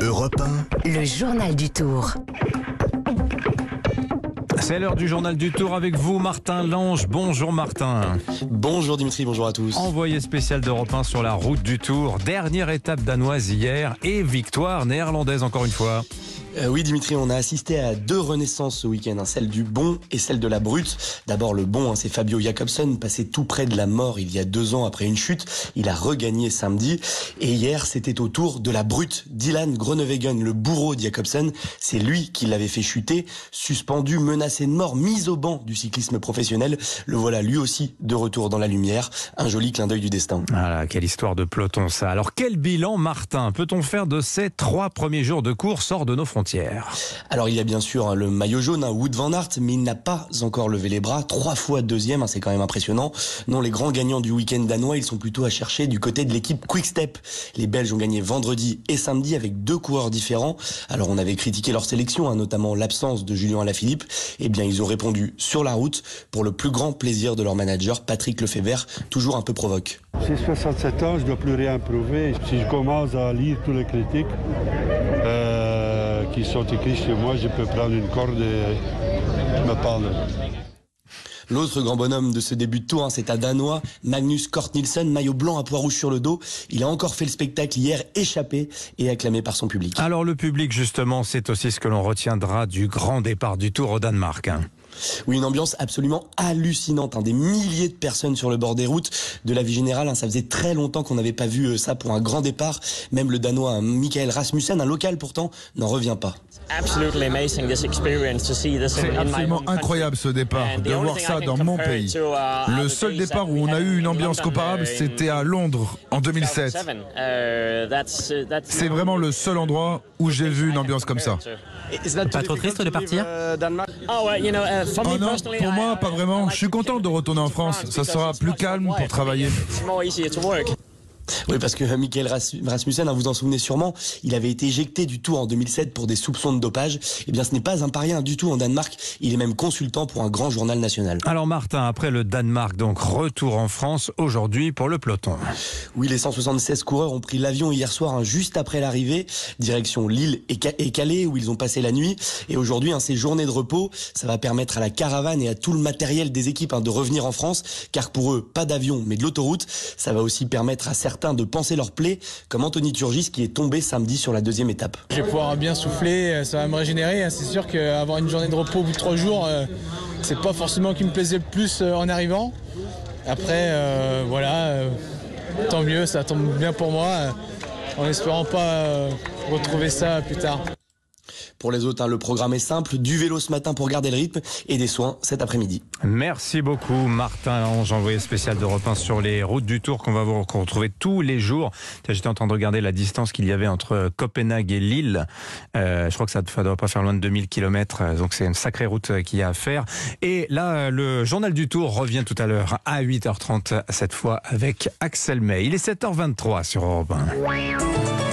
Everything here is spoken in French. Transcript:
Europe 1. Le journal du Tour. C'est l'heure du journal du Tour avec vous, Martin Lange. Bonjour Martin. Bonjour Dimitri, bonjour à tous. Envoyé spécial d'Europe 1 sur la route du Tour. Dernière étape danoise hier et victoire néerlandaise encore une fois. Euh, oui Dimitri, on a assisté à deux renaissances ce week-end, hein, celle du bon et celle de la brute. D'abord le bon, hein, c'est Fabio Jacobsen, passé tout près de la mort il y a deux ans après une chute. Il a regagné samedi. Et hier, c'était au tour de la brute. Dylan Groenewegen, le bourreau de Jacobsen, c'est lui qui l'avait fait chuter, suspendu, menacé de mort, mis au banc du cyclisme professionnel. Le voilà lui aussi de retour dans la lumière. Un joli clin d'œil du destin. Voilà, quelle histoire de peloton ça. Alors quel bilan Martin? Peut-on faire de ces trois premiers jours de course hors de nos frontières? Alors il y a bien sûr hein, le maillot jaune, hein, Wood van Aert, mais il n'a pas encore levé les bras. Trois fois deuxième, hein, c'est quand même impressionnant. Non, les grands gagnants du week-end danois, ils sont plutôt à chercher du côté de l'équipe Quick Step. Les Belges ont gagné vendredi et samedi avec deux coureurs différents. Alors on avait critiqué leur sélection, notamment l'absence de Julien Alaphilippe. Eh bien ils ont répondu sur la route pour le plus grand plaisir de leur manager, Patrick Lefebvre, toujours un peu provoque. J'ai 67 ans, je ne dois plus rien prouver. Si je commence à lire tous les critiques, euh, qui sont écrits chez moi, je peux prendre une corde et me parler. L'autre grand bonhomme de ce début de tour, hein, c'est un Danois, Magnus Kort Nielsen, maillot blanc à poids rouge sur le dos. Il a encore fait le spectacle hier, échappé et acclamé par son public. Alors le public, justement, c'est aussi ce que l'on retiendra du grand départ du tour au Danemark. Hein. Oui, une ambiance absolument hallucinante. Hein. Des milliers de personnes sur le bord des routes de la vie générale. Hein. Ça faisait très longtemps qu'on n'avait pas vu euh, ça pour un grand départ. Même le Danois hein, Michael Rasmussen, un local pourtant, n'en revient pas. C'est absolument incroyable ce départ, de voir ça dans mon pays. Uh, Le seul départ où on a eu une ambiance comparable, c'était à Londres en 2007. C'est vraiment le seul endroit où j'ai vu une ambiance comme ça. Pas trop triste de partir? Oh non, pour moi, pas vraiment. Je suis content de retourner en France. Ça sera plus calme pour travailler. Oui, parce que Michael Rasmussen, hein, vous en souvenez sûrement, il avait été éjecté du Tour en 2007 pour des soupçons de dopage. Eh bien, ce n'est pas un paria du tout en Danemark. Il est même consultant pour un grand journal national. Alors, Martin, après le Danemark, donc retour en France aujourd'hui pour le peloton. Oui, les 176 coureurs ont pris l'avion hier soir, hein, juste après l'arrivée, direction Lille et, Calais, où ils ont passé la nuit. Et aujourd'hui, hein, ces journées de repos, ça va permettre à la caravane et à tout le matériel des équipes hein, de revenir en France, car pour eux, pas d'avion, mais de l'autoroute. Ça va aussi permettre à certains de penser leur plaie, comme Anthony Turgis qui est tombé samedi sur la deuxième étape. Je vais pouvoir bien souffler, ça va me régénérer. C'est sûr qu'avoir une journée de repos au bout de trois jours, euh, c'est pas forcément qui me plaisait le plus euh, en arrivant. Après, euh, voilà, tant mieux, ça tombe bien pour moi, en espérant pas retrouver ça plus tard. Pour les autres, hein, le programme est simple, du vélo ce matin pour garder le rythme et des soins cet après-midi. Merci beaucoup Martin Lange, envoyé spécial de 1 sur les routes du Tour qu'on va vous retrouver tous les jours. J'étais en train de regarder la distance qu'il y avait entre Copenhague et Lille. Euh, je crois que ça ne doit pas faire loin de 2000 km, donc c'est une sacrée route qu'il y a à faire. Et là, le journal du Tour revient tout à l'heure à 8h30, cette fois avec Axel May. Il est 7h23 sur Europe 1.